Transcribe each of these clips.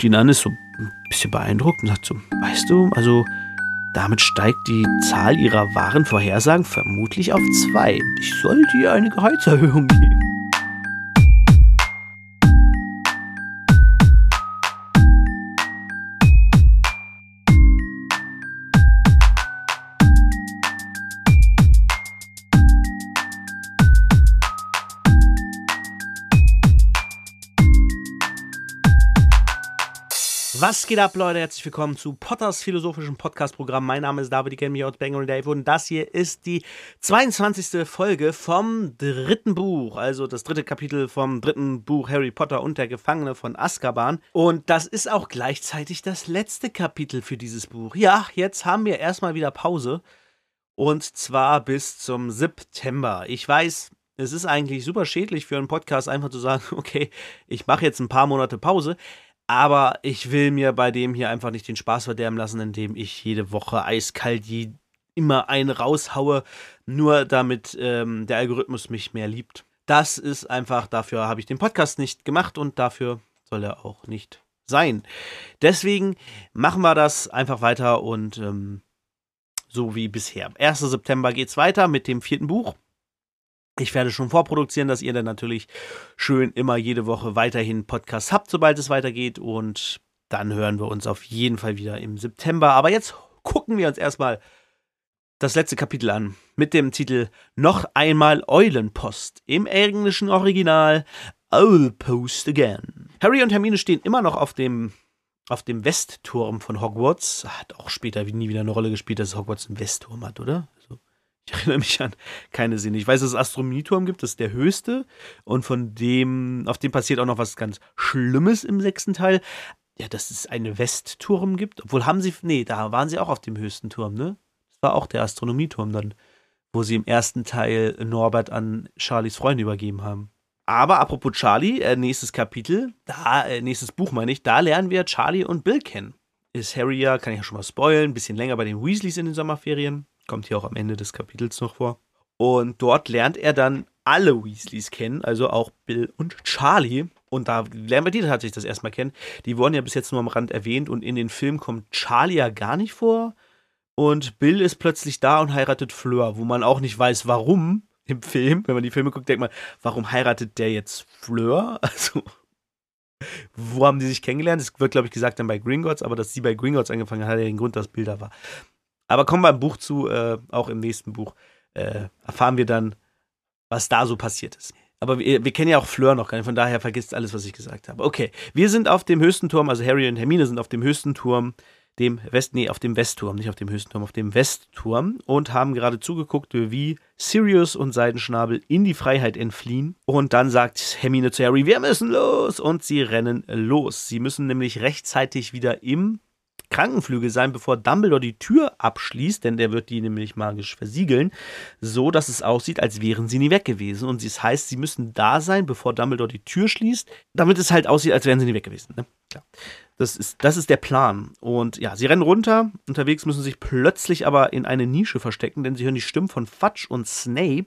guckt ihn an, ist so ein bisschen beeindruckt und sagt so, weißt du, also damit steigt die Zahl ihrer wahren Vorhersagen vermutlich auf zwei. Ich sollte ihr eine Gehaltserhöhung geben. Was geht ab, Leute? Herzlich willkommen zu Potters philosophischem Podcast-Programm. Mein Name ist David, ich kenne mich aus Bang Dave und das hier ist die 22. Folge vom dritten Buch, also das dritte Kapitel vom dritten Buch Harry Potter und der Gefangene von Azkaban. Und das ist auch gleichzeitig das letzte Kapitel für dieses Buch. Ja, jetzt haben wir erstmal wieder Pause und zwar bis zum September. Ich weiß, es ist eigentlich super schädlich für einen Podcast einfach zu sagen, okay, ich mache jetzt ein paar Monate Pause. Aber ich will mir bei dem hier einfach nicht den Spaß verderben lassen, indem ich jede Woche eiskalt die immer einen raushaue, nur damit ähm, der Algorithmus mich mehr liebt. Das ist einfach, dafür habe ich den Podcast nicht gemacht und dafür soll er auch nicht sein. Deswegen machen wir das einfach weiter und ähm, so wie bisher. 1. September geht es weiter mit dem vierten Buch. Ich werde schon vorproduzieren, dass ihr dann natürlich schön immer jede Woche weiterhin Podcasts habt, sobald es weitergeht. Und dann hören wir uns auf jeden Fall wieder im September. Aber jetzt gucken wir uns erstmal das letzte Kapitel an mit dem Titel Noch einmal Eulenpost im englischen Original Owl Post Again. Harry und Hermine stehen immer noch auf dem auf dem Westturm von Hogwarts. Hat auch später nie wieder eine Rolle gespielt, dass Hogwarts einen Westturm hat, oder? Ich erinnere mich an keine Sinne. Ich weiß, dass es Astronomieturm gibt, das ist der höchste. Und von dem, auf dem passiert auch noch was ganz Schlimmes im sechsten Teil. Ja, dass es einen Westturm gibt. Obwohl haben sie, nee, da waren sie auch auf dem höchsten Turm, ne? Das war auch der Astronomieturm dann, wo sie im ersten Teil Norbert an Charlies Freunde übergeben haben. Aber apropos Charlie, äh, nächstes Kapitel, da, äh, nächstes Buch meine ich, da lernen wir Charlie und Bill kennen. Ist Harry ja, kann ich ja schon mal spoilen, ein bisschen länger bei den Weasleys in den Sommerferien kommt hier auch am Ende des Kapitels noch vor. Und dort lernt er dann alle Weasleys kennen, also auch Bill und Charlie. Und da lernen wir die tatsächlich das erstmal kennen. Die wurden ja bis jetzt nur am Rand erwähnt und in den Film kommt Charlie ja gar nicht vor. Und Bill ist plötzlich da und heiratet Fleur, wo man auch nicht weiß, warum im Film. Wenn man die Filme guckt, denkt man, warum heiratet der jetzt Fleur? Also, wo haben die sich kennengelernt? Es wird, glaube ich, gesagt dann bei Gringotts, aber dass sie bei Gringotts angefangen hat, hat ja den Grund, dass Bill da war. Aber kommen wir im Buch zu, äh, auch im nächsten Buch, äh, erfahren wir dann, was da so passiert ist. Aber wir, wir, kennen ja auch Fleur noch gar nicht, von daher vergisst alles, was ich gesagt habe. Okay, wir sind auf dem höchsten Turm, also Harry und Hermine sind auf dem höchsten Turm, dem West, nee, auf dem Westturm, nicht auf dem höchsten Turm, auf dem Westturm und haben gerade zugeguckt, wie Sirius und Seidenschnabel in die Freiheit entfliehen. Und dann sagt Hermine zu Harry, wir müssen los! Und sie rennen los. Sie müssen nämlich rechtzeitig wieder im Krankenflügel sein, bevor Dumbledore die Tür abschließt, denn der wird die nämlich magisch versiegeln, so dass es aussieht, als wären sie nie weg gewesen. Und das heißt, sie müssen da sein, bevor Dumbledore die Tür schließt, damit es halt aussieht, als wären sie nie weg gewesen. Ne? Klar. Das ist, das ist der Plan. Und ja, sie rennen runter. Unterwegs müssen sich plötzlich aber in eine Nische verstecken, denn sie hören die Stimmen von Fudge und Snape,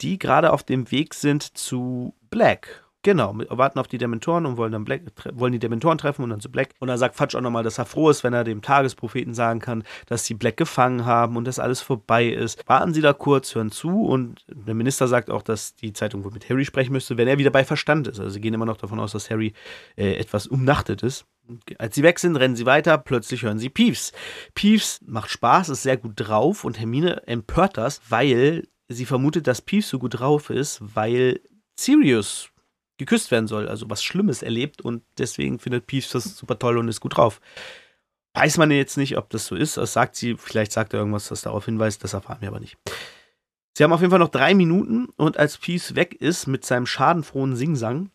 die gerade auf dem Weg sind zu Black. Genau, warten auf die Dementoren und wollen dann Black, wollen die Dementoren treffen und dann zu Black. Und dann sagt Fudge auch nochmal, dass er froh ist, wenn er dem Tagespropheten sagen kann, dass sie Black gefangen haben und dass alles vorbei ist. Warten sie da kurz, hören zu und der Minister sagt auch, dass die Zeitung wohl mit Harry sprechen müsste, wenn er wieder bei Verstand ist. Also sie gehen immer noch davon aus, dass Harry äh, etwas umnachtet ist. Als sie weg sind, rennen sie weiter, plötzlich hören sie Peeves. Peeves macht Spaß, ist sehr gut drauf und Hermine empört das, weil sie vermutet, dass Peeves so gut drauf ist, weil Sirius geküsst werden soll, also was Schlimmes erlebt und deswegen findet Peeves das super toll und ist gut drauf. Weiß man jetzt nicht, ob das so ist. Das sagt sie, vielleicht sagt er irgendwas, das darauf hinweist, das erfahren wir aber nicht. Sie haben auf jeden Fall noch drei Minuten und als Peeves weg ist mit seinem schadenfrohen Singsang,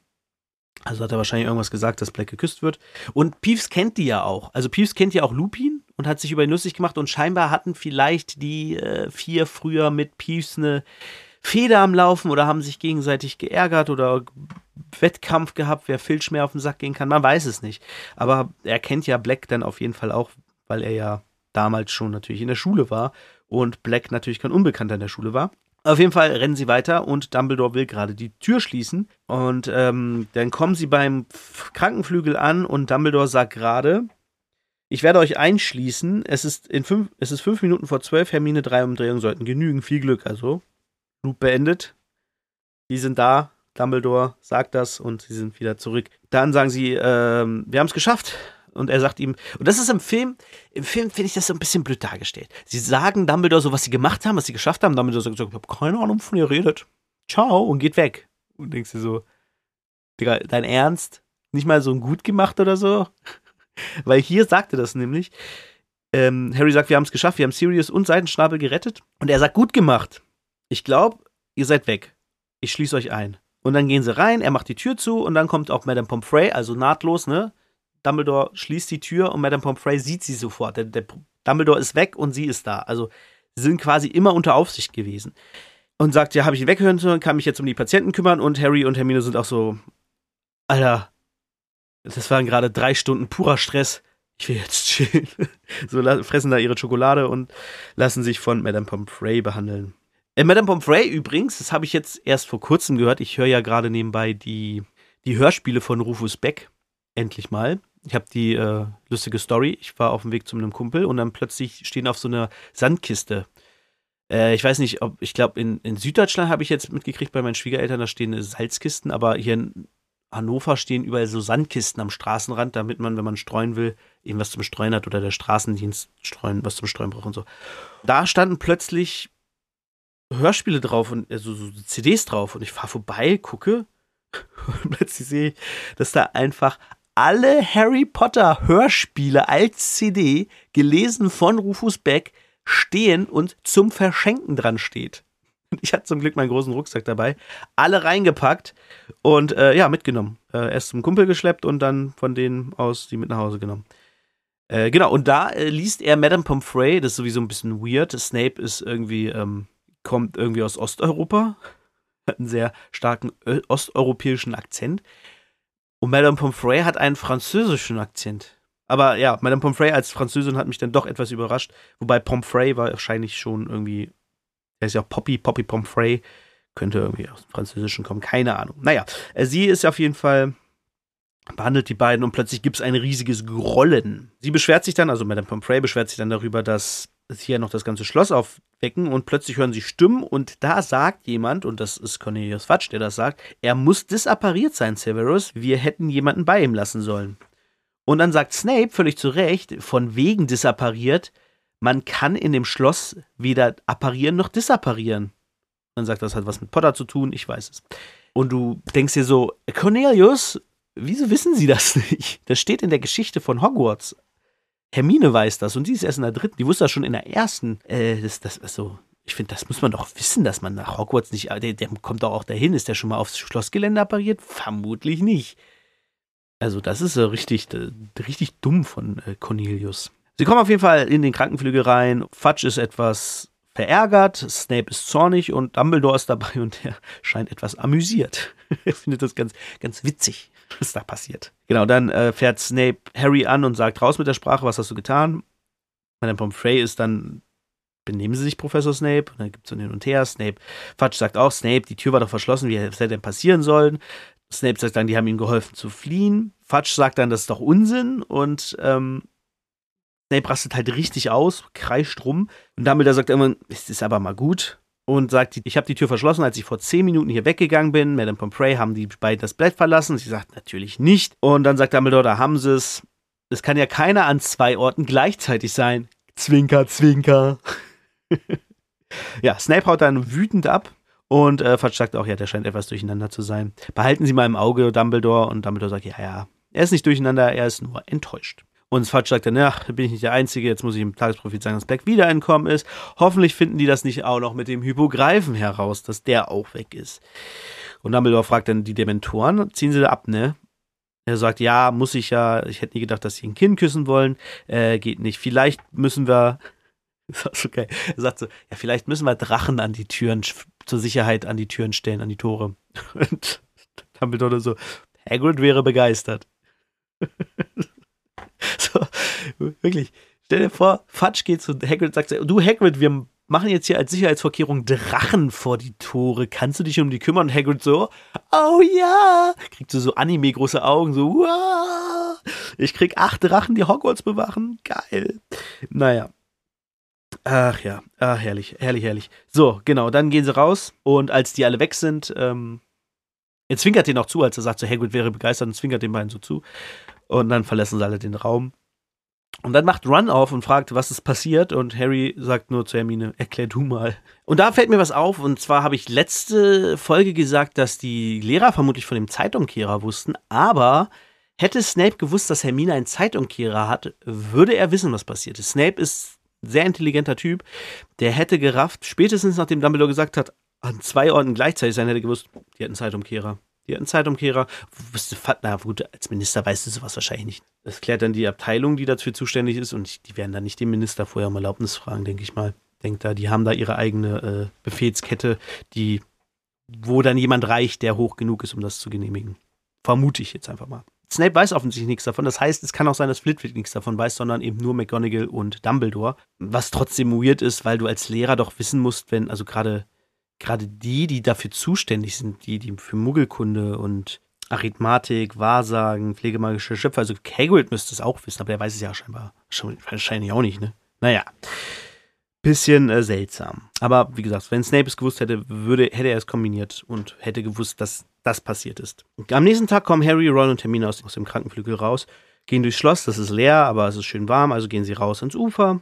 also hat er wahrscheinlich irgendwas gesagt, dass Black geküsst wird. Und Peeves kennt die ja auch. Also Peeves kennt ja auch Lupin und hat sich über ihn lustig gemacht und scheinbar hatten vielleicht die äh, vier früher mit Peeves eine Feder am Laufen oder haben sich gegenseitig geärgert oder Wettkampf gehabt, wer Filch mehr auf den Sack gehen kann. Man weiß es nicht. Aber er kennt ja Black dann auf jeden Fall auch, weil er ja damals schon natürlich in der Schule war und Black natürlich kein Unbekannter in der Schule war. Auf jeden Fall rennen sie weiter und Dumbledore will gerade die Tür schließen. Und ähm, dann kommen sie beim Krankenflügel an und Dumbledore sagt gerade, ich werde euch einschließen. Es ist, in fünf, es ist fünf Minuten vor zwölf. Hermine, drei Umdrehungen sollten genügen. Viel Glück also. Loop beendet. Die sind da. Dumbledore sagt das und sie sind wieder zurück. Dann sagen sie, ähm, wir haben es geschafft. Und er sagt ihm, und das ist im Film, im Film finde ich das so ein bisschen blöd dargestellt. Sie sagen Dumbledore so, was sie gemacht haben, was sie geschafft haben. Dumbledore sagt so, ich habe keine Ahnung, wovon ihr redet. Ciao und geht weg. Und denkst dir so, Digga, dein Ernst? Nicht mal so ein gut gemacht oder so? Weil hier sagt er das nämlich. Ähm, Harry sagt, wir haben es geschafft, wir haben Sirius und Seitenschnabel gerettet. Und er sagt, gut gemacht. Ich glaube, ihr seid weg. Ich schließe euch ein. Und dann gehen sie rein, er macht die Tür zu und dann kommt auch Madame Pomfrey, also nahtlos, ne? Dumbledore schließt die Tür und Madame Pomfrey sieht sie sofort. Der, der Dumbledore ist weg und sie ist da. Also sie sind quasi immer unter Aufsicht gewesen. Und sagt, ja, habe ich ihn weghören sollen, kann mich jetzt um die Patienten kümmern und Harry und Hermine sind auch so, Alter, das waren gerade drei Stunden purer Stress. Ich will jetzt chillen. so fressen da ihre Schokolade und lassen sich von Madame Pomfrey behandeln. Äh, Madame Pomfrey übrigens, das habe ich jetzt erst vor kurzem gehört. Ich höre ja gerade nebenbei die, die Hörspiele von Rufus Beck. Endlich mal. Ich habe die äh, lustige Story. Ich war auf dem Weg zu einem Kumpel und dann plötzlich stehen auf so einer Sandkiste. Äh, ich weiß nicht, ob, ich glaube, in, in Süddeutschland habe ich jetzt mitgekriegt bei meinen Schwiegereltern, da stehen Salzkisten, aber hier in Hannover stehen überall so Sandkisten am Straßenrand, damit man, wenn man streuen will, eben was zum Streuen hat oder der Straßendienst streuen, was zum Streuen braucht und so. Da standen plötzlich Hörspiele drauf und also so CDs drauf und ich fahre vorbei, gucke und plötzlich sehe ich, dass da einfach alle Harry Potter Hörspiele als CD gelesen von Rufus Beck stehen und zum Verschenken dran steht. Ich hatte zum Glück meinen großen Rucksack dabei, alle reingepackt und äh, ja, mitgenommen. Äh, erst zum Kumpel geschleppt und dann von denen aus die mit nach Hause genommen. Äh, genau, und da äh, liest er Madame Pomfrey, das ist sowieso ein bisschen weird. Snape ist irgendwie, ähm, kommt irgendwie aus Osteuropa, hat einen sehr starken osteuropäischen Akzent. Und Madame Pomfrey hat einen französischen Akzent. Aber ja, Madame Pomfrey als Französin hat mich dann doch etwas überrascht. Wobei Pomfrey war wahrscheinlich schon irgendwie, er ist ja auch Poppy, Poppy Pomfrey. Könnte irgendwie aus dem Französischen kommen, keine Ahnung. Naja, äh, sie ist auf jeden Fall, behandelt die beiden und plötzlich gibt es ein riesiges Grollen. Sie beschwert sich dann, also Madame Pomfrey beschwert sich dann darüber, dass hier noch das ganze Schloss aufwecken und plötzlich hören sie Stimmen und da sagt jemand, und das ist Cornelius Fatsch, der das sagt, er muss disappariert sein, Severus, wir hätten jemanden bei ihm lassen sollen. Und dann sagt Snape völlig zu Recht, von wegen disappariert, man kann in dem Schloss weder apparieren noch disapparieren. Dann sagt, das hat was mit Potter zu tun, ich weiß es. Und du denkst dir so, Cornelius, wieso wissen sie das nicht? Das steht in der Geschichte von Hogwarts. Hermine weiß das und sie ist erst in der dritten. Die wusste das schon in der ersten. Äh, das, das, also, ich finde, das muss man doch wissen, dass man nach Hogwarts nicht. Der, der kommt doch auch dahin. Ist der schon mal aufs Schlossgelände appariert? Vermutlich nicht. Also, das ist so richtig, richtig dumm von äh, Cornelius. Sie kommen auf jeden Fall in den Krankenflügel rein. Fudge ist etwas verärgert, Snape ist zornig und Dumbledore ist dabei und er scheint etwas amüsiert. er findet das ganz, ganz witzig, was da passiert. Genau, dann äh, fährt Snape Harry an und sagt, raus mit der Sprache, was hast du getan? Madame Pomfrey ist dann, benehmen Sie sich, Professor Snape? Und dann gibt es so hin und her. Snape, Fudge sagt auch, Snape, die Tür war doch verschlossen, wie hätte denn passieren sollen? Snape sagt dann, die haben ihm geholfen zu fliehen. Fudge sagt dann, das ist doch Unsinn und ähm, Snape rastet halt richtig aus, kreischt rum. Und Dumbledore sagt irgendwann, es ist aber mal gut. Und sagt, ich habe die Tür verschlossen, als ich vor zehn Minuten hier weggegangen bin. Madame Pomfrey haben die beiden das Blatt verlassen. Sie sagt, natürlich nicht. Und dann sagt Dumbledore, da haben sie es. Es kann ja keiner an zwei Orten gleichzeitig sein. Zwinker, zwinker. ja, Snape haut dann wütend ab. Und äh, Fudge sagt auch, ja, der scheint etwas durcheinander zu sein. Behalten Sie mal im Auge Dumbledore. Und Dumbledore sagt, ja, ja, er ist nicht durcheinander, er ist nur enttäuscht. Und Fudge sagt dann, ja, bin ich nicht der Einzige, jetzt muss ich im Tagesprofil sagen, dass Black wieder entkommen ist. Hoffentlich finden die das nicht auch noch mit dem Hypogreifen heraus, dass der auch weg ist. Und Dumbledore fragt dann die Dementoren, ziehen sie da ab, ne? Er sagt, ja, muss ich ja, ich hätte nie gedacht, dass sie ein Kind küssen wollen. Äh, geht nicht. Vielleicht müssen wir, das ist okay. Er sagt so, ja, vielleicht müssen wir Drachen an die Türen, zur Sicherheit an die Türen stellen, an die Tore. Und Dumbledore so, Hagrid wäre begeistert. So, wirklich. Stell dir vor, Fudge geht zu Hagrid und sagt, du Hagrid, wir machen jetzt hier als Sicherheitsvorkehrung Drachen vor die Tore. Kannst du dich um die kümmern? Und Hagrid so, oh ja. Kriegt so, so Anime-große Augen, so, wow. Ich krieg acht Drachen, die Hogwarts bewachen. Geil. Naja. Ach ja, ah, herrlich, herrlich, herrlich. So, genau, dann gehen sie raus und als die alle weg sind, ähm, er zwinkert den auch zu, als er sagt, so Hagrid wäre begeistert und zwinkert den beiden so zu. Und dann verlassen sie alle den Raum. Und dann macht Run auf und fragt, was ist passiert. Und Harry sagt nur zu Hermine, erklär du mal. Und da fällt mir was auf. Und zwar habe ich letzte Folge gesagt, dass die Lehrer vermutlich von dem Zeitumkehrer wussten. Aber hätte Snape gewusst, dass Hermine einen Zeitumkehrer hat, würde er wissen, was passiert ist. Snape ist ein sehr intelligenter Typ. Der hätte gerafft, spätestens nachdem Dumbledore gesagt hat, an zwei Orten gleichzeitig sein, hätte gewusst, die hatten Zeitumkehrer. Die hatten Zeitumkehrer. Na gut, als Minister weißt du sowas wahrscheinlich nicht. Das klärt dann die Abteilung, die dafür zuständig ist, und die werden dann nicht den Minister vorher um Erlaubnis fragen, denke ich mal. Denkt da, die haben da ihre eigene äh, Befehlskette, die, wo dann jemand reicht, der hoch genug ist, um das zu genehmigen. Vermute ich jetzt einfach mal. Snape weiß offensichtlich nichts davon. Das heißt, es kann auch sein, dass Flitwick nichts davon weiß, sondern eben nur McGonagall und Dumbledore. Was trotzdem weird ist, weil du als Lehrer doch wissen musst, wenn, also gerade gerade die, die dafür zuständig sind, die, die für Muggelkunde und Arithmatik, Wahrsagen, pflegemagische Schöpfer, also Hagrid müsste es auch wissen, aber der weiß es ja scheinbar wahrscheinlich auch nicht, ne? Naja. Bisschen äh, seltsam. Aber wie gesagt, wenn Snape es gewusst hätte, würde, hätte er es kombiniert und hätte gewusst, dass das passiert ist. Am nächsten Tag kommen Harry, Ron und Hermine aus, aus dem Krankenflügel raus, gehen durchs Schloss, das ist leer, aber es ist schön warm, also gehen sie raus ans Ufer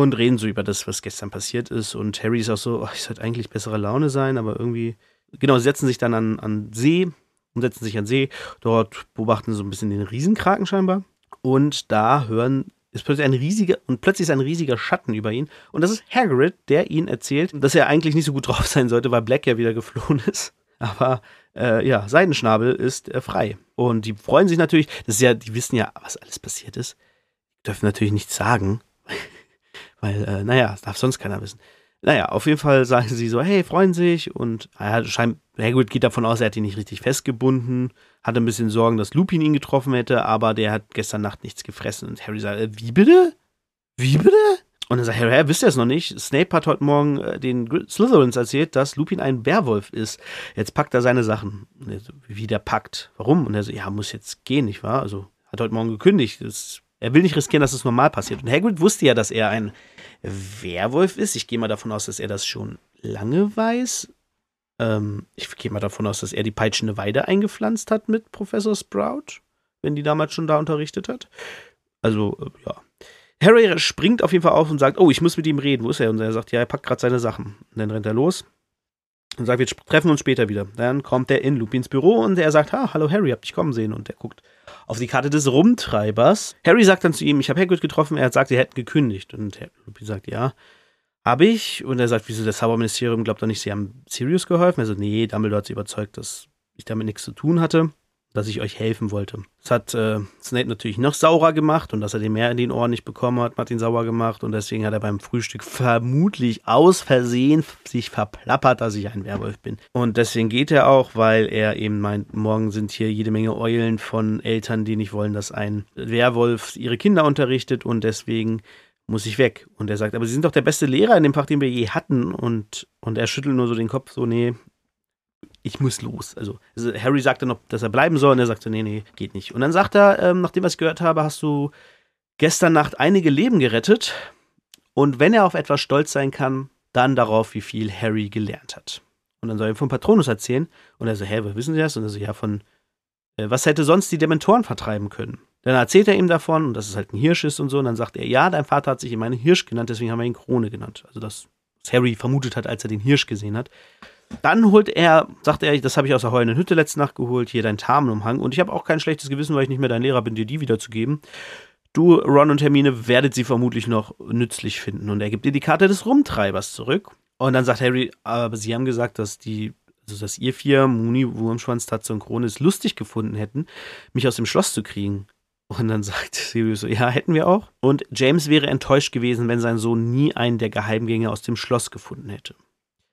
und reden so über das, was gestern passiert ist. Und Harry ist auch so, oh, ich sollte eigentlich bessere Laune sein, aber irgendwie, genau, sie setzen sich dann an, an See und setzen sich an See. Dort beobachten sie so ein bisschen den Riesenkraken scheinbar. Und da hören, ist plötzlich ein riesiger, und plötzlich ist ein riesiger Schatten über ihn. Und das ist Hagrid, der ihnen erzählt, dass er eigentlich nicht so gut drauf sein sollte, weil Black ja wieder geflohen ist. Aber äh, ja, Seidenschnabel ist äh, frei. Und die freuen sich natürlich, das ist ja, die wissen ja, was alles passiert ist. Dürfen natürlich nichts sagen. Weil, äh, naja, das darf sonst keiner wissen. Naja, auf jeden Fall sagen sie so, hey, freuen sich und er scheint, Hagrid geht davon aus, er hat ihn nicht richtig festgebunden, hatte ein bisschen Sorgen, dass Lupin ihn getroffen hätte, aber der hat gestern Nacht nichts gefressen und Harry sagt, äh, wie bitte? Wie bitte? Und dann sagt Harry, ja, wisst ihr es noch nicht? Snape hat heute Morgen äh, den Slytherins erzählt, dass Lupin ein Werwolf ist. Jetzt packt er seine Sachen. So, wie der packt. Warum? Und er so, ja, muss jetzt gehen, nicht wahr? Also, hat heute Morgen gekündigt. Das, er will nicht riskieren, dass es normal passiert. Und Hagrid wusste ja, dass er ein Werwolf ist. Ich gehe mal davon aus, dass er das schon lange weiß. Ähm, ich gehe mal davon aus, dass er die peitschende Weide eingepflanzt hat mit Professor Sprout, wenn die damals schon da unterrichtet hat. Also, äh, ja. Harry springt auf jeden Fall auf und sagt, oh, ich muss mit ihm reden. Wo ist er? Und er sagt, ja, er packt gerade seine Sachen. Und dann rennt er los und sagt, wir treffen uns später wieder. Dann kommt er in Lupins Büro und er sagt, ah, hallo Harry, hab dich kommen sehen. Und er guckt auf die Karte des Rumtreibers. Harry sagt dann zu ihm, ich habe Hagrid getroffen, er hat gesagt, sie hätten gekündigt. Und Lupin sagt, ja, habe ich. Und er sagt, wieso das Zauberministerium glaubt doch nicht, sie haben Sirius geholfen. Sagt, nee, Dumbledore hat sie überzeugt, dass ich damit nichts zu tun hatte dass ich euch helfen wollte. Das hat äh, Snape natürlich noch saurer gemacht und dass er den mehr in den Ohren nicht bekommen hat, hat ihn sauer gemacht und deswegen hat er beim Frühstück vermutlich aus Versehen sich verplappert, dass ich ein Werwolf bin. Und deswegen geht er auch, weil er eben meint, morgen sind hier jede Menge Eulen von Eltern, die nicht wollen, dass ein Werwolf ihre Kinder unterrichtet und deswegen muss ich weg. Und er sagt, aber Sie sind doch der beste Lehrer in dem Fach, den wir je hatten. Und, und er schüttelt nur so den Kopf, so, nee, ich muss los. Also, also, Harry sagte noch, dass er bleiben soll und er sagte, nee, nee, geht nicht. Und dann sagt er, ähm, nachdem was ich gehört habe, hast du gestern Nacht einige Leben gerettet. Und wenn er auf etwas stolz sein kann, dann darauf, wie viel Harry gelernt hat. Und dann soll er vom Patronus erzählen. Und er so, hä, wissen Sie das? Und er so, ja, von, äh, was hätte sonst die Dementoren vertreiben können? Dann erzählt er ihm davon, und dass es halt ein Hirsch ist und so. Und dann sagt er, ja, dein Vater hat sich immer einen Hirsch genannt, deswegen haben wir ihn Krone genannt. Also das, was Harry vermutet hat, als er den Hirsch gesehen hat. Dann holt er, sagt er, das habe ich aus der heulenden Hütte letzte Nacht geholt, hier dein Tarnumhang. Und ich habe auch kein schlechtes Gewissen, weil ich nicht mehr dein Lehrer bin, dir die wiederzugeben. Du, Ron und Hermine, werdet sie vermutlich noch nützlich finden. Und er gibt dir die Karte des Rumtreibers zurück. Und dann sagt Harry, aber sie haben gesagt, dass die, also dass ihr vier, Muni, Wurmschwanz, Tatze und Krone, es lustig gefunden hätten, mich aus dem Schloss zu kriegen. Und dann sagt Sirius so, ja, hätten wir auch. Und James wäre enttäuscht gewesen, wenn sein Sohn nie einen der Geheimgänge aus dem Schloss gefunden hätte.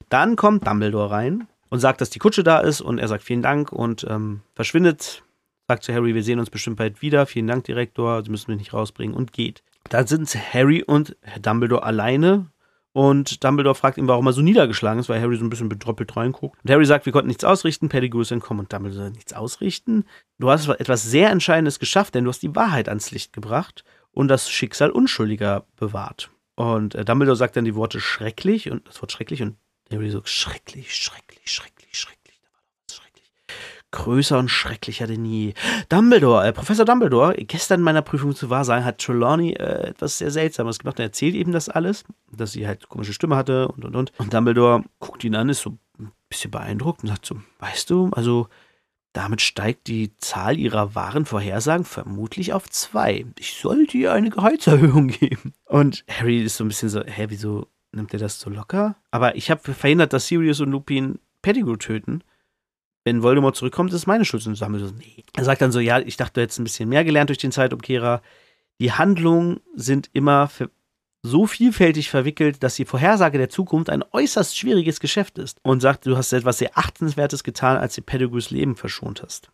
Dann kommt Dumbledore rein und sagt, dass die Kutsche da ist und er sagt vielen Dank und ähm, verschwindet. Sagt zu Harry, wir sehen uns bestimmt bald wieder. Vielen Dank, Direktor. Sie müssen mich nicht rausbringen und geht. Da sind Harry und Dumbledore alleine Und Dumbledore fragt ihn, warum er so niedergeschlagen ist, weil Harry so ein bisschen betroppelt reinguckt. Und Harry sagt, wir konnten nichts ausrichten, Pettigrew ist entkommen. Und Dumbledore nichts ausrichten? Du hast etwas sehr Entscheidendes geschafft, denn du hast die Wahrheit ans Licht gebracht und das Schicksal Unschuldiger bewahrt. Und äh, Dumbledore sagt dann die Worte schrecklich und das Wort schrecklich und Harry so schrecklich, schrecklich, schrecklich, schrecklich. schrecklich. Größer und schrecklicher denn je. Dumbledore, äh, Professor Dumbledore, gestern in meiner Prüfung zu Wahrsagen hat Trelawney äh, etwas sehr Seltsames gemacht. Er erzählt eben das alles, dass sie halt komische Stimme hatte und und und. Und Dumbledore guckt ihn an, ist so ein bisschen beeindruckt und sagt so, weißt du, also damit steigt die Zahl ihrer wahren Vorhersagen vermutlich auf zwei. Ich sollte ihr eine Gehaltserhöhung geben. Und Harry ist so ein bisschen so, hä, wieso nimmt er das so locker? Aber ich habe verhindert, dass Sirius und Lupin Pettigrew töten. Wenn Voldemort zurückkommt, ist es meine Schuld. Und so, nee. Er sagt dann so, ja, ich dachte, du hättest ein bisschen mehr gelernt durch den Zeitumkehrer. Die Handlungen sind immer so vielfältig verwickelt, dass die Vorhersage der Zukunft ein äußerst schwieriges Geschäft ist. Und sagt, du hast etwas sehr Achtenswertes getan, als du Pettigrews Leben verschont hast.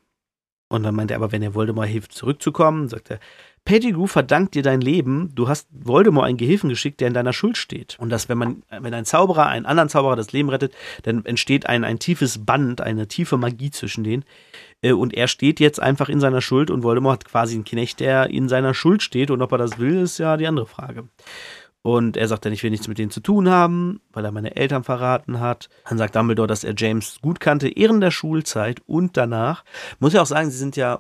Und dann meint er aber, wenn er Voldemort hilft, zurückzukommen, sagt er, Pettigrew verdankt dir dein Leben, du hast Voldemort einen Gehilfen geschickt, der in deiner Schuld steht. Und dass, wenn man, wenn ein Zauberer einen anderen Zauberer das Leben rettet, dann entsteht ein, ein tiefes Band, eine tiefe Magie zwischen denen. Äh, und er steht jetzt einfach in seiner Schuld und Voldemort hat quasi einen Knecht, der in seiner Schuld steht. Und ob er das will, ist ja die andere Frage. Und er sagt dann, ich will nichts mit denen zu tun haben, weil er meine Eltern verraten hat. Dann sagt Dumbledore, dass er James gut kannte, während der Schulzeit und danach. Muss ja auch sagen, sie sind ja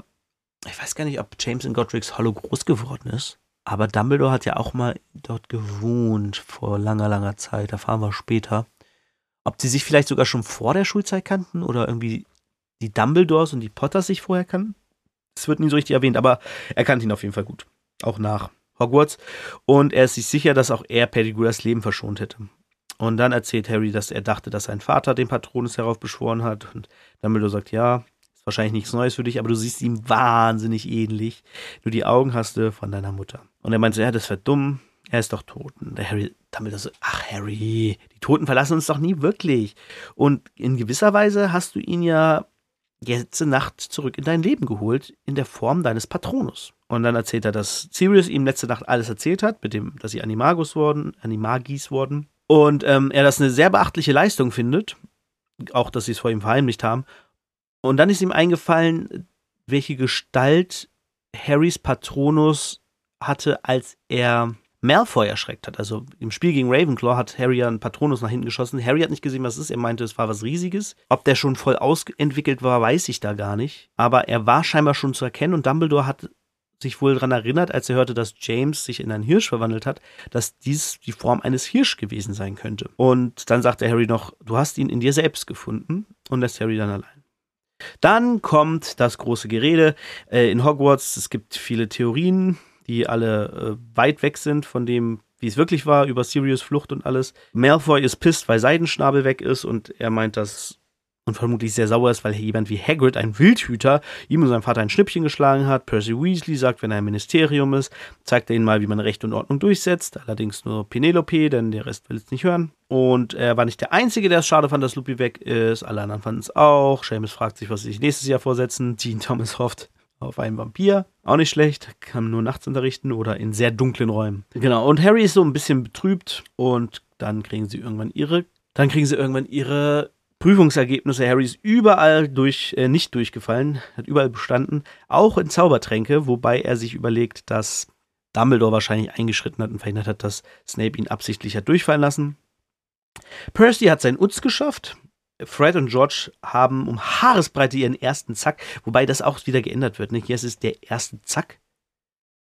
ich weiß gar nicht, ob James in Godric's Hollow groß geworden ist. Aber Dumbledore hat ja auch mal dort gewohnt vor langer, langer Zeit. Da fahren wir später. Ob sie sich vielleicht sogar schon vor der Schulzeit kannten oder irgendwie die Dumbledores und die Potters sich vorher kannten. Das wird nie so richtig erwähnt, aber er kannte ihn auf jeden Fall gut. Auch nach Hogwarts. Und er ist sich sicher, dass auch er Pettigrew das Leben verschont hätte. Und dann erzählt Harry, dass er dachte, dass sein Vater den Patronus heraufbeschworen hat. Und Dumbledore sagt, ja, wahrscheinlich nichts Neues für dich, aber du siehst ihm wahnsinnig ähnlich. Nur die Augen hast du von deiner Mutter. Und er meinte, ja, das wäre dumm. Er ist doch tot. Und der Harry damit so, ach Harry, die Toten verlassen uns doch nie wirklich. Und in gewisser Weise hast du ihn ja letzte Nacht zurück in dein Leben geholt, in der Form deines Patronus. Und dann erzählt er, dass Sirius ihm letzte Nacht alles erzählt hat, mit dem, dass sie Animagus wurden, Animagis wurden. Und ähm, er das eine sehr beachtliche Leistung findet. Auch, dass sie es vor ihm verheimlicht haben. Und dann ist ihm eingefallen, welche Gestalt Harrys Patronus hatte, als er Malfoy erschreckt hat. Also im Spiel gegen Ravenclaw hat Harry ja einen Patronus nach hinten geschossen. Harry hat nicht gesehen, was es ist. Er meinte, es war was Riesiges. Ob der schon voll ausentwickelt war, weiß ich da gar nicht. Aber er war scheinbar schon zu erkennen und Dumbledore hat sich wohl daran erinnert, als er hörte, dass James sich in einen Hirsch verwandelt hat, dass dies die Form eines Hirsch gewesen sein könnte. Und dann sagte Harry noch, du hast ihn in dir selbst gefunden und lässt Harry dann allein. Dann kommt das große Gerede äh, in Hogwarts. Es gibt viele Theorien, die alle äh, weit weg sind von dem, wie es wirklich war, über Sirius Flucht und alles. Malfoy ist pisst, weil Seidenschnabel weg ist und er meint, dass und vermutlich sehr sauer ist, weil jemand wie Hagrid, ein Wildhüter, ihm und seinem Vater ein Schnippchen geschlagen hat. Percy Weasley sagt, wenn er im Ministerium ist, zeigt er ihnen mal, wie man Recht und Ordnung durchsetzt. Allerdings nur Penelope, denn der Rest will es nicht hören. Und er war nicht der Einzige, der es schade fand, dass Lupin weg ist. Alle anderen fanden es auch. Seamus fragt sich, was sie sich nächstes Jahr vorsetzen. Dean Thomas hofft auf einen Vampir. Auch nicht schlecht. Kann nur nachts unterrichten oder in sehr dunklen Räumen. Genau. Und Harry ist so ein bisschen betrübt und dann kriegen sie irgendwann ihre dann kriegen sie irgendwann ihre Prüfungsergebnisse Harrys überall durch, äh, nicht durchgefallen, hat überall bestanden, auch in Zaubertränke, wobei er sich überlegt, dass Dumbledore wahrscheinlich eingeschritten hat und verhindert hat, dass Snape ihn absichtlich hat durchfallen lassen. Percy hat seinen Utz geschafft. Fred und George haben um Haaresbreite ihren ersten Zack, wobei das auch wieder geändert wird. Ne? Hier ist es der erste Zack.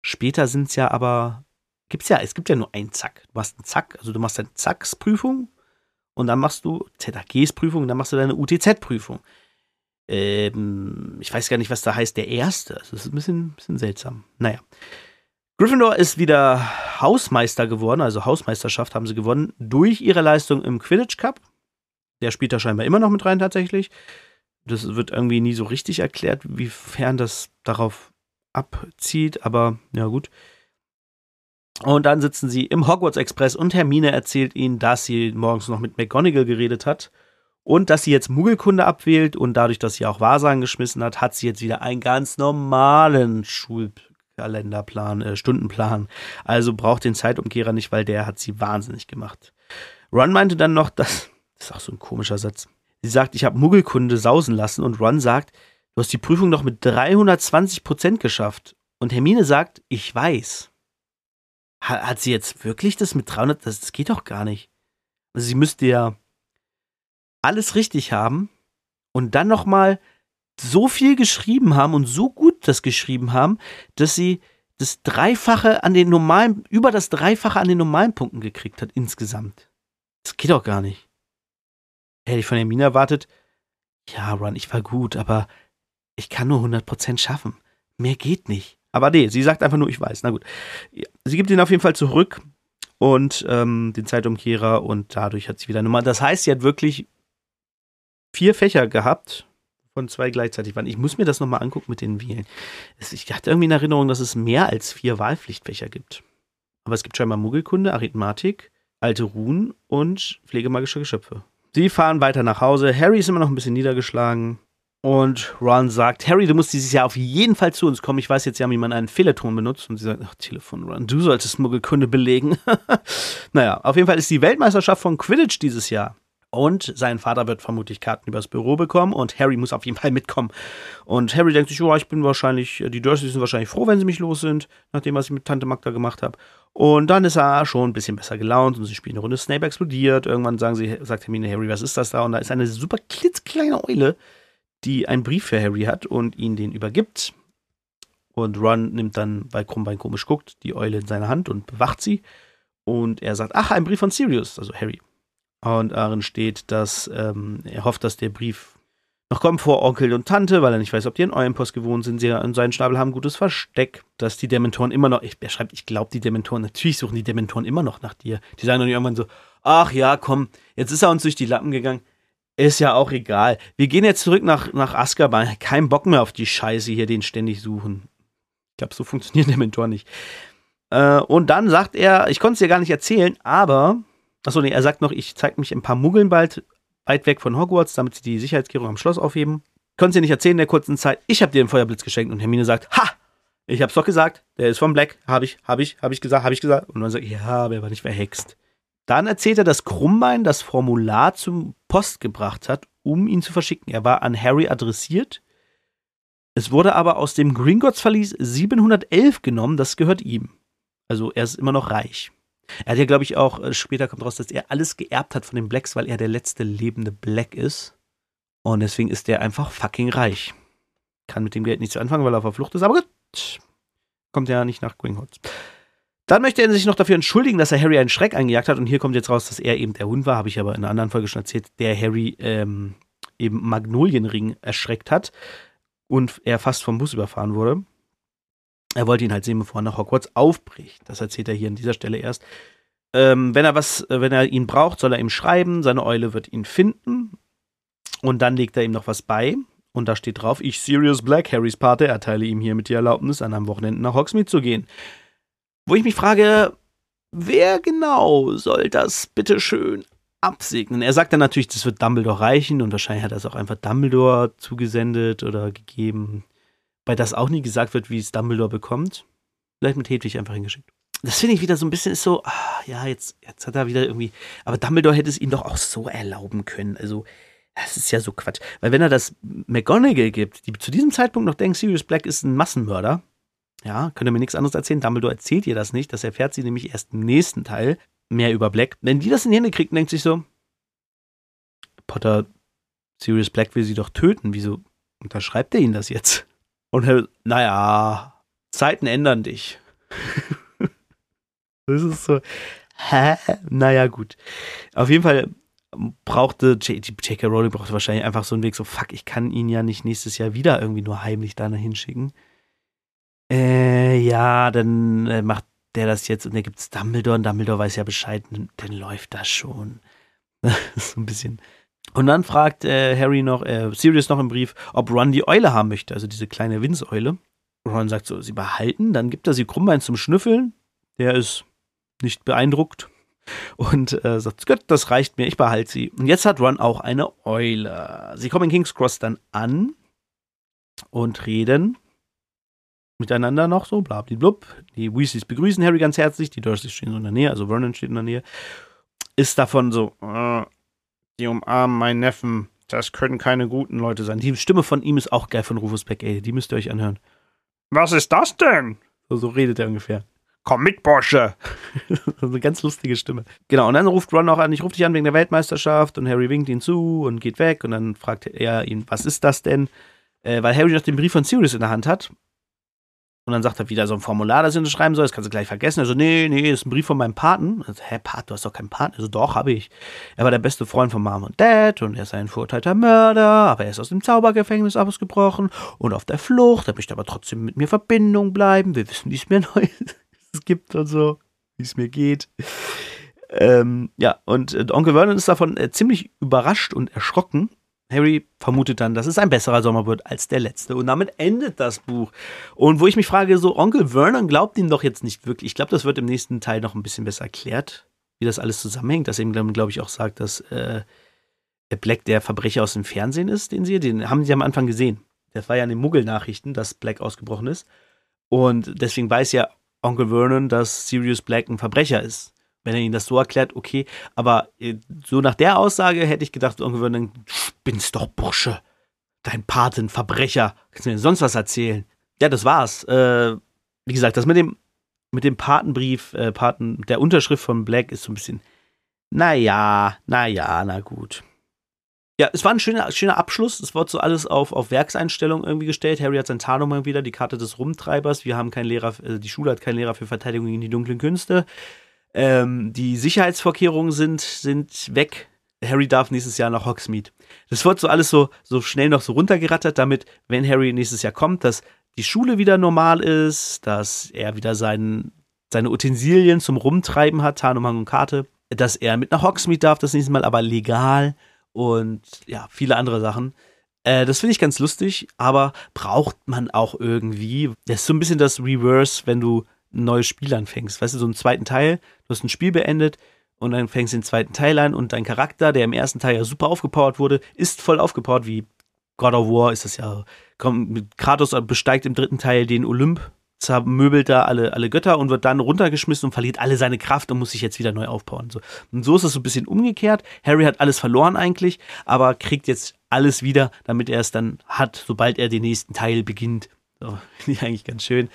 Später sind es ja aber, gibt's ja, es gibt ja nur einen Zack. Du machst einen Zack, also du machst eine Zacksprüfung und dann machst du ZAGs-Prüfung dann machst du deine UTZ-Prüfung. Ähm, ich weiß gar nicht, was da heißt, der erste. Das ist ein bisschen, bisschen seltsam. Naja. Gryffindor ist wieder Hausmeister geworden, also Hausmeisterschaft haben sie gewonnen, durch ihre Leistung im Quidditch Cup. Der spielt da scheinbar immer noch mit rein tatsächlich. Das wird irgendwie nie so richtig erklärt, wiefern das darauf abzieht, aber ja gut. Und dann sitzen sie im Hogwarts Express und Hermine erzählt ihnen, dass sie morgens noch mit McGonagall geredet hat und dass sie jetzt Muggelkunde abwählt und dadurch, dass sie auch Wahrsagen geschmissen hat, hat sie jetzt wieder einen ganz normalen Schul Kalenderplan, äh, Stundenplan. Also braucht den Zeitumkehrer nicht, weil der hat sie wahnsinnig gemacht. Ron meinte dann noch, dass, das ist auch so ein komischer Satz. Sie sagt, ich habe Muggelkunde sausen lassen und Ron sagt, du hast die Prüfung noch mit 320 Prozent geschafft. Und Hermine sagt, ich weiß. Hat, sie jetzt wirklich das mit 300? Das, das geht doch gar nicht. Also sie müsste ja alles richtig haben und dann noch mal so viel geschrieben haben und so gut das geschrieben haben, dass sie das Dreifache an den normalen, über das Dreifache an den normalen Punkten gekriegt hat insgesamt. Das geht doch gar nicht. Hätte ich von Hermine erwartet, ja, Ron, ich war gut, aber ich kann nur 100% schaffen. Mehr geht nicht. Aber nee, sie sagt einfach nur, ich weiß. Na gut. Sie gibt ihn auf jeden Fall zurück und ähm, den Zeitumkehrer und dadurch hat sie wieder eine Nummer. Das heißt, sie hat wirklich vier Fächer gehabt, von zwei gleichzeitig waren. Ich muss mir das nochmal angucken mit den Wählen. Ich hatte irgendwie in Erinnerung, dass es mehr als vier Wahlpflichtfächer gibt. Aber es gibt scheinbar Muggelkunde, Arithmetik, alte Runen und pflegemagische Geschöpfe. Sie fahren weiter nach Hause. Harry ist immer noch ein bisschen niedergeschlagen. Und Ron sagt, Harry, du musst dieses Jahr auf jeden Fall zu uns kommen. Ich weiß jetzt ja, wie man einen Fehlerton benutzt. Und sie sagt, ach, Telefon, Ron, du solltest Muggelkunde belegen. naja, auf jeden Fall ist die Weltmeisterschaft von Quidditch dieses Jahr. Und sein Vater wird vermutlich Karten übers Büro bekommen und Harry muss auf jeden Fall mitkommen. Und Harry denkt sich, oh, ich bin wahrscheinlich, die Dursleys sind wahrscheinlich froh, wenn sie mich los sind, nachdem was ich mit Tante Magda gemacht habe. Und dann ist er schon ein bisschen besser gelaunt und sie spielen eine Runde Snape explodiert. Irgendwann sagen sie, sagt Hermine, Harry, was ist das da? Und da ist eine super klitzkleine Eule, die einen Brief für Harry hat und ihn den übergibt. Und Ron nimmt dann, weil Krummbein komisch guckt, die Eule in seine Hand und bewacht sie. Und er sagt, ach, ein Brief von Sirius, also Harry. Und darin steht, dass ähm, er hofft, dass der Brief noch kommt vor Onkel und Tante, weil er nicht weiß, ob die in eurem Post gewohnt sind. Sie in seinen Schnabel haben ein gutes Versteck, dass die Dementoren immer noch, ich, er schreibt, ich glaube, die Dementoren, natürlich suchen die Dementoren immer noch nach dir. Die sagen dann irgendwann so, ach ja, komm, jetzt ist er uns durch die Lappen gegangen. Ist ja auch egal. Wir gehen jetzt zurück nach, nach Azkaban. Kein Bock mehr auf die Scheiße hier, den ständig suchen. Ich glaube, so funktioniert Dementor nicht. Äh, und dann sagt er, ich konnte es dir gar nicht erzählen, aber Achso, nee, er sagt noch, ich zeige mich ein paar Muggeln bald weit weg von Hogwarts, damit sie die Sicherheitskehrung am Schloss aufheben. Konntest dir nicht erzählen in der kurzen Zeit. Ich habe dir den Feuerblitz geschenkt und Hermine sagt, ha! Ich hab's doch gesagt, der ist von Black. Hab ich, hab ich, hab ich gesagt, hab ich gesagt. Und dann sagt, ja, aber er war nicht verhext. Dann erzählt er, dass Krummbein das Formular zum Post gebracht hat, um ihn zu verschicken. Er war an Harry adressiert. Es wurde aber aus dem Gringotts-Verlies 711 genommen, das gehört ihm. Also er ist immer noch reich. Er hat ja, glaube ich, auch, äh, später kommt raus, dass er alles geerbt hat von den Blacks, weil er der letzte lebende Black ist. Und deswegen ist er einfach fucking reich. Kann mit dem Geld nichts anfangen, weil er auf der Flucht ist, aber gut. Kommt ja nicht nach Gringotts. Dann möchte er sich noch dafür entschuldigen, dass er Harry einen Schreck eingejagt hat. Und hier kommt jetzt raus, dass er eben der Hund war, habe ich aber in einer anderen Folge schon erzählt, der Harry ähm, eben Magnolienring erschreckt hat und er fast vom Bus überfahren wurde. Er wollte ihn halt sehen, bevor er nach Hogwarts aufbricht. Das erzählt er hier an dieser Stelle erst. Ähm, wenn er was, äh, wenn er ihn braucht, soll er ihm schreiben. Seine Eule wird ihn finden. Und dann legt er ihm noch was bei. Und da steht drauf: Ich, Sirius Black, Harrys Pate, erteile ihm hiermit die Erlaubnis, an einem Wochenende nach Hogsmeade zu gehen. Wo ich mich frage, wer genau soll das bitteschön absegnen? Er sagt dann natürlich, das wird Dumbledore reichen und wahrscheinlich hat er es auch einfach Dumbledore zugesendet oder gegeben weil das auch nie gesagt wird, wie es Dumbledore bekommt. Vielleicht mit Hedwig einfach hingeschickt. Das finde ich wieder so ein bisschen ist so, ah, ja, jetzt, jetzt hat er wieder irgendwie, aber Dumbledore hätte es ihm doch auch so erlauben können. Also, das ist ja so Quatsch. Weil wenn er das McGonagall gibt, die zu diesem Zeitpunkt noch denkt, Sirius Black ist ein Massenmörder, ja, könnt ihr mir nichts anderes erzählen. Dumbledore erzählt ihr das nicht. Das erfährt sie nämlich erst im nächsten Teil mehr über Black. Wenn die das in die Hände kriegt, denkt sich so, Potter, Sirius Black will sie doch töten. Wieso unterschreibt er ihnen das jetzt? Und er, naja, Zeiten ändern dich. das ist so, hä? Naja, gut. Auf jeden Fall brauchte J.K. Rowling brauchte wahrscheinlich einfach so einen Weg, so fuck, ich kann ihn ja nicht nächstes Jahr wieder irgendwie nur heimlich da hinschicken. Äh, ja, dann äh, macht der das jetzt und der gibt's Dumbledore und Dumbledore weiß ja Bescheid, dann läuft das schon. so ein bisschen und dann fragt äh, Harry noch, äh, Sirius noch im Brief, ob Ron die Eule haben möchte, also diese kleine Winzeule. Ron sagt so, sie behalten, dann gibt er sie Krummbein zum Schnüffeln. Der ist nicht beeindruckt und äh, sagt, Gott, das reicht mir, ich behalte sie. Und jetzt hat Ron auch eine Eule. Sie kommen in King's Cross dann an und reden miteinander noch so, blablablub. Die Weasleys begrüßen Harry ganz herzlich, die Dursleys stehen so in der Nähe, also Vernon steht in der Nähe. Ist davon so, äh, die umarmen meinen Neffen, das können keine guten Leute sein. Die Stimme von ihm ist auch geil von Rufus Beck, ey, die müsst ihr euch anhören. Was ist das denn? So, so redet er ungefähr. Komm mit, Bursche. so eine ganz lustige Stimme. Genau, und dann ruft Ron auch an, ich rufe dich an wegen der Weltmeisterschaft und Harry winkt ihn zu und geht weg und dann fragt er ihn, was ist das denn? Äh, weil Harry noch den Brief von Sirius in der Hand hat und dann sagt er wieder so ein Formular, das er schreiben soll, das kannst du gleich vergessen. Also, nee, nee, das ist ein Brief von meinem Paten. Also, hä, Pat, du hast doch keinen Paten. Also, doch, habe ich. Er war der beste Freund von Mom und Dad und er ist ein verurteilter Mörder, aber er ist aus dem Zaubergefängnis ausgebrochen und auf der Flucht. Er möchte aber trotzdem mit mir Verbindung bleiben. Wir wissen, wie es mir neu es gibt und so, wie es mir geht. Ähm, ja, und äh, Onkel Vernon ist davon äh, ziemlich überrascht und erschrocken Harry vermutet dann, dass es ein besserer Sommer wird als der letzte. Und damit endet das Buch. Und wo ich mich frage, so Onkel Vernon glaubt ihm doch jetzt nicht wirklich. Ich glaube, das wird im nächsten Teil noch ein bisschen besser erklärt, wie das alles zusammenhängt. Dass er ihm, glaube ich, auch sagt, dass äh, Black der Verbrecher aus dem Fernsehen ist, den sie, den haben sie am Anfang gesehen. Das war ja in den Muggel-Nachrichten, dass Black ausgebrochen ist. Und deswegen weiß ja Onkel Vernon, dass Sirius Black ein Verbrecher ist wenn er ihnen das so erklärt, okay. Aber äh, so nach der Aussage hätte ich gedacht, irgendwie würden spinnst doch, Bursche. Dein Paten, Verbrecher. Kannst du mir sonst was erzählen? Ja, das war's. Äh, wie gesagt, das mit dem, mit dem Patenbrief, äh, Paten, der Unterschrift von Black ist so ein bisschen, naja, naja, na gut. Ja, es war ein schöner, schöner Abschluss. Es wurde so alles auf, auf Werkseinstellung irgendwie gestellt. Harry hat sein Tarnummer wieder, die Karte des Rumtreibers. Wir haben keinen Lehrer, äh, die Schule hat keinen Lehrer für Verteidigung gegen die dunklen Künste. Ähm, die Sicherheitsvorkehrungen sind, sind weg. Harry darf nächstes Jahr nach Hogsmeade. Das wird so alles so, so schnell noch so runtergerattert, damit, wenn Harry nächstes Jahr kommt, dass die Schule wieder normal ist, dass er wieder sein, seine Utensilien zum Rumtreiben hat, Tarnumhang und Karte, dass er mit nach Hogsmeade darf das nächste Mal, aber legal und ja, viele andere Sachen. Äh, das finde ich ganz lustig, aber braucht man auch irgendwie. Das ist so ein bisschen das Reverse, wenn du ein neues Spiel anfängst. Weißt du, so einen zweiten Teil, du hast ein Spiel beendet und dann fängst du den zweiten Teil an und dein Charakter, der im ersten Teil ja super aufgepowert wurde, ist voll aufgepowert, wie God of War ist das ja. Kommt, Kratos besteigt im dritten Teil den Olymp, zermöbelt da alle, alle Götter und wird dann runtergeschmissen und verliert alle seine Kraft und muss sich jetzt wieder neu aufbauen. So. Und so ist es so ein bisschen umgekehrt. Harry hat alles verloren eigentlich, aber kriegt jetzt alles wieder, damit er es dann hat, sobald er den nächsten Teil beginnt. So, finde ich eigentlich ganz schön.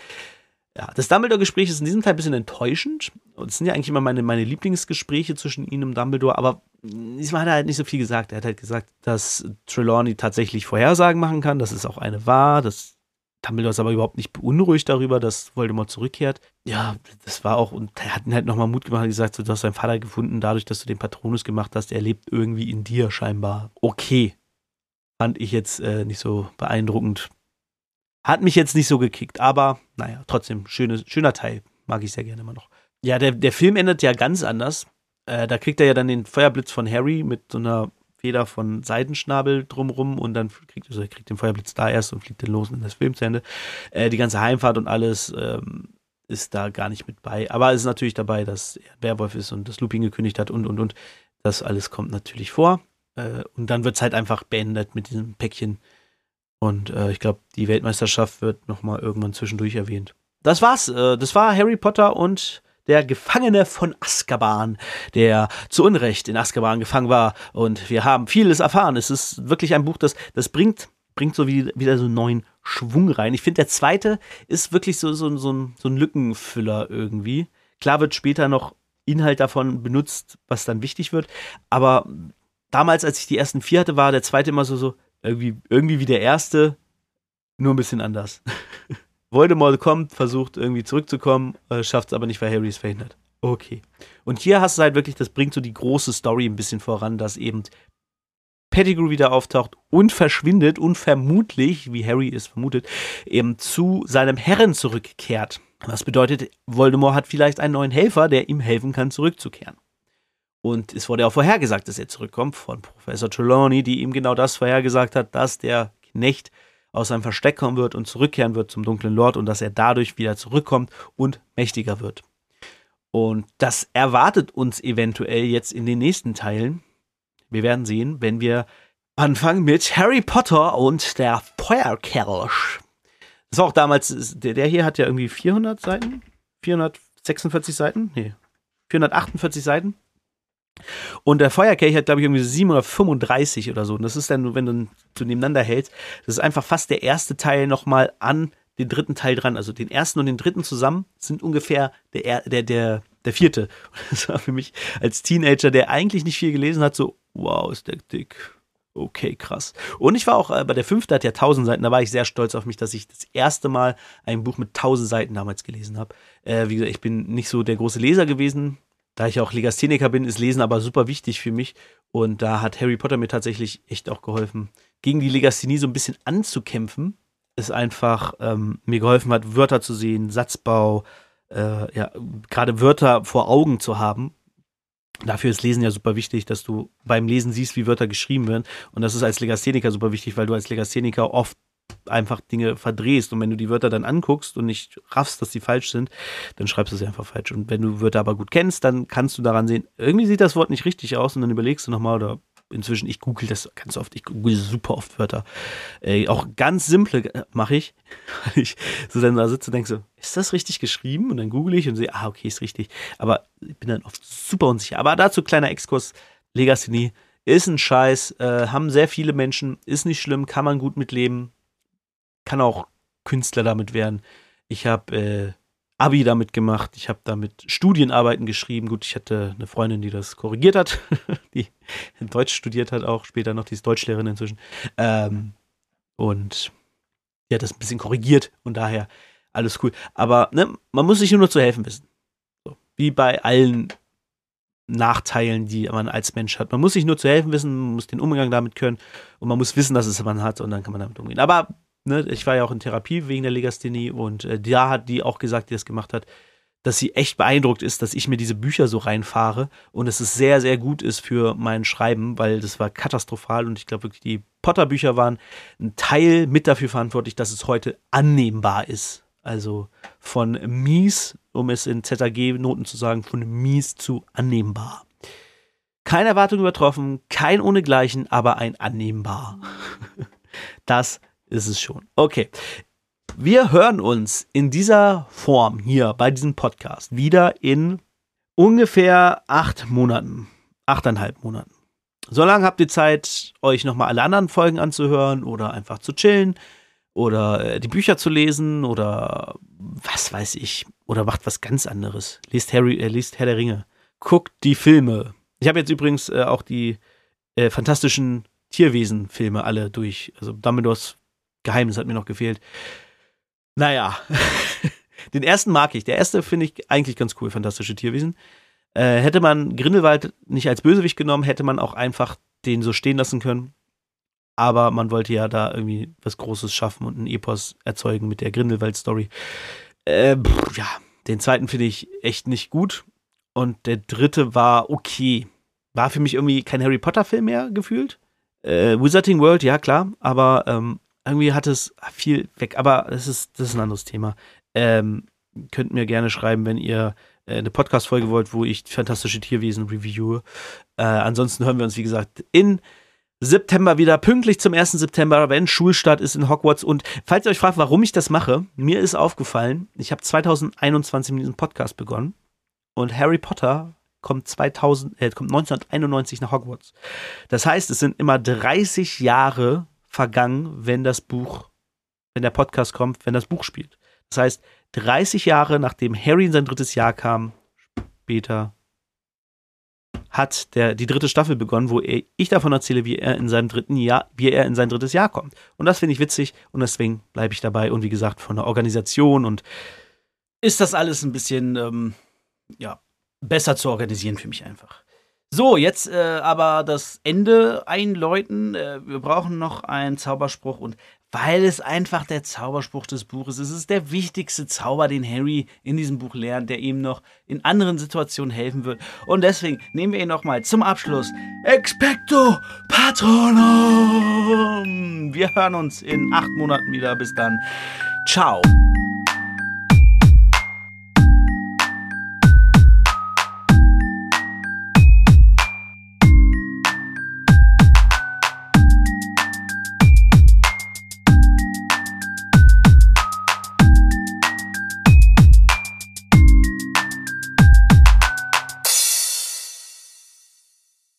Ja, das Dumbledore-Gespräch ist in diesem Teil ein bisschen enttäuschend. Es sind ja eigentlich immer meine, meine Lieblingsgespräche zwischen ihm und Dumbledore, aber diesmal hat er halt nicht so viel gesagt. Er hat halt gesagt, dass Trelawney tatsächlich Vorhersagen machen kann, dass es auch eine war, dass Dumbledore ist aber überhaupt nicht beunruhigt darüber, dass Voldemort zurückkehrt. Ja, das war auch, und er hat ihn halt nochmal Mut gemacht und gesagt, so, du hast deinen Vater gefunden, dadurch, dass du den Patronus gemacht hast, er lebt irgendwie in dir scheinbar. Okay. Fand ich jetzt äh, nicht so beeindruckend. Hat mich jetzt nicht so gekickt, aber naja, trotzdem, schöne, schöner Teil. Mag ich sehr gerne immer noch. Ja, der, der Film endet ja ganz anders. Äh, da kriegt er ja dann den Feuerblitz von Harry mit so einer Feder von Seidenschnabel drumrum und dann kriegt also er kriegt den Feuerblitz da erst und fliegt den los in das Film zu Ende. Äh, die ganze Heimfahrt und alles ähm, ist da gar nicht mit bei. Aber es ist natürlich dabei, dass er Werwolf ist und das Looping gekündigt hat und und und. Das alles kommt natürlich vor. Äh, und dann wird es halt einfach beendet mit diesem Päckchen und äh, ich glaube, die Weltmeisterschaft wird nochmal irgendwann zwischendurch erwähnt. Das war's. Äh, das war Harry Potter und der Gefangene von Azkaban, der zu Unrecht in Azkaban gefangen war. Und wir haben vieles erfahren. Es ist wirklich ein Buch, das, das bringt, bringt so wie, wieder so einen neuen Schwung rein. Ich finde, der zweite ist wirklich so, so, so, ein, so ein Lückenfüller irgendwie. Klar wird später noch Inhalt davon benutzt, was dann wichtig wird. Aber damals, als ich die ersten vier hatte, war der zweite immer so, so, irgendwie, irgendwie wie der erste, nur ein bisschen anders. Voldemort kommt, versucht irgendwie zurückzukommen, äh, schafft es aber nicht, weil Harry es verhindert. Okay. Und hier hast du halt wirklich, das bringt so die große Story ein bisschen voran, dass eben Pettigrew wieder auftaucht und verschwindet und vermutlich, wie Harry es vermutet, eben zu seinem Herren zurückkehrt. Was bedeutet, Voldemort hat vielleicht einen neuen Helfer, der ihm helfen kann, zurückzukehren. Und es wurde auch vorhergesagt, dass er zurückkommt von Professor Trelawney, die ihm genau das vorhergesagt hat, dass der Knecht aus seinem Versteck kommen wird und zurückkehren wird zum dunklen Lord und dass er dadurch wieder zurückkommt und mächtiger wird. Und das erwartet uns eventuell jetzt in den nächsten Teilen. Wir werden sehen, wenn wir anfangen mit Harry Potter und der Feuerkelch. Das war auch damals, der, der hier hat ja irgendwie 400 Seiten, 446 Seiten, nee, 448 Seiten. Und der Feuerkelch hat, glaube ich, irgendwie 735 oder so. Und das ist dann, wenn du so nebeneinander hältst, das ist einfach fast der erste Teil nochmal an den dritten Teil dran. Also den ersten und den dritten zusammen sind ungefähr der, der, der, der vierte. Das war für mich als Teenager, der eigentlich nicht viel gelesen hat, so, wow, ist der dick. Okay, krass. Und ich war auch äh, bei der fünfte, hat ja 1000 Seiten, da war ich sehr stolz auf mich, dass ich das erste Mal ein Buch mit 1000 Seiten damals gelesen habe. Äh, wie gesagt, ich bin nicht so der große Leser gewesen. Da ich auch Legastheniker bin, ist Lesen aber super wichtig für mich. Und da hat Harry Potter mir tatsächlich echt auch geholfen, gegen die Legasthenie so ein bisschen anzukämpfen. Es einfach ähm, mir geholfen hat, Wörter zu sehen, Satzbau, äh, ja, gerade Wörter vor Augen zu haben Dafür ist Lesen ja super wichtig, dass du beim Lesen siehst, wie Wörter geschrieben werden. Und das ist als Legastheniker super wichtig, weil du als Legastheniker oft einfach Dinge verdrehst. Und wenn du die Wörter dann anguckst und nicht raffst, dass die falsch sind, dann schreibst du sie einfach falsch. Und wenn du Wörter aber gut kennst, dann kannst du daran sehen, irgendwie sieht das Wort nicht richtig aus und dann überlegst du nochmal oder inzwischen, ich google das ganz oft, ich google super oft Wörter. Äh, auch ganz simple mache ich, weil ich so dann da sitze und denke so, ist das richtig geschrieben? Und dann google ich und sehe, ah, okay, ist richtig. Aber ich bin dann oft super unsicher. Aber dazu kleiner Exkurs, Legasthenie ist ein Scheiß, äh, haben sehr viele Menschen, ist nicht schlimm, kann man gut mitleben, kann auch Künstler damit werden. Ich habe äh, Abi damit gemacht, ich habe damit Studienarbeiten geschrieben. Gut, ich hatte eine Freundin, die das korrigiert hat, die in Deutsch studiert hat, auch später noch, die ist Deutschlehrerin inzwischen. Ähm, und die hat das ein bisschen korrigiert und daher alles cool. Aber ne, man muss sich nur zu helfen wissen. So, wie bei allen Nachteilen, die man als Mensch hat. Man muss sich nur zu helfen wissen, man muss den Umgang damit können und man muss wissen, dass es man hat und dann kann man damit umgehen. Aber ne, ich war ja auch in Therapie wegen der Legasthenie und äh, da hat die auch gesagt, die das gemacht hat, dass sie echt beeindruckt ist, dass ich mir diese Bücher so reinfahre und dass es sehr, sehr gut ist für mein Schreiben, weil das war katastrophal und ich glaube wirklich, die Potter-Bücher waren ein Teil mit dafür verantwortlich, dass es heute annehmbar ist. Also von mies, um es in ZAG-Noten zu sagen, von mies zu annehmbar. Keine Erwartung übertroffen, kein ohnegleichen, aber ein annehmbar. Das ist es schon. Okay. Wir hören uns in dieser Form hier bei diesem Podcast wieder in ungefähr acht Monaten. Achteinhalb Monaten. So lange habt ihr Zeit, euch nochmal alle anderen Folgen anzuhören oder einfach zu chillen oder äh, die Bücher zu lesen oder was weiß ich. Oder macht was ganz anderes. Liest Harry, äh, liest Herr der Ringe. Guckt die Filme. Ich habe jetzt übrigens äh, auch die äh, fantastischen Tierwesen-Filme alle durch. Also Dumbledores Geheimnis hat mir noch gefehlt. Naja, den ersten mag ich. Der erste finde ich eigentlich ganz cool, fantastische Tierwesen. Äh, hätte man Grindelwald nicht als Bösewicht genommen, hätte man auch einfach den so stehen lassen können. Aber man wollte ja da irgendwie was Großes schaffen und ein Epos erzeugen mit der Grindelwald-Story. Äh, ja, den zweiten finde ich echt nicht gut. Und der dritte war okay. War für mich irgendwie kein Harry Potter-Film mehr gefühlt. Äh, Wizarding World, ja klar, aber ähm, irgendwie hat es viel weg, aber das ist, das ist ein anderes Thema. Ähm, könnt mir gerne schreiben, wenn ihr äh, eine Podcast-Folge wollt, wo ich fantastische Tierwesen reviewe. Äh, ansonsten hören wir uns, wie gesagt, in September wieder, pünktlich zum 1. September, wenn Schulstart ist in Hogwarts. Und falls ihr euch fragt, warum ich das mache, mir ist aufgefallen, ich habe 2021 mit diesem Podcast begonnen und Harry Potter kommt, 2000, äh, kommt 1991 nach Hogwarts. Das heißt, es sind immer 30 Jahre vergangen, wenn das Buch, wenn der Podcast kommt, wenn das Buch spielt. Das heißt, 30 Jahre nachdem Harry in sein drittes Jahr kam, später hat der, die dritte Staffel begonnen, wo er, ich davon erzähle, wie er in seinem dritten Jahr, wie er in sein drittes Jahr kommt. Und das finde ich witzig und deswegen bleibe ich dabei. Und wie gesagt, von der Organisation und ist das alles ein bisschen, ähm, ja, besser zu organisieren für mich einfach. So, jetzt äh, aber das Ende einläuten. Äh, wir brauchen noch einen Zauberspruch und weil es einfach der Zauberspruch des Buches ist, es ist der wichtigste Zauber, den Harry in diesem Buch lernt, der ihm noch in anderen Situationen helfen wird. Und deswegen nehmen wir ihn nochmal zum Abschluss. Expecto Patronum! Wir hören uns in acht Monaten wieder. Bis dann. Ciao.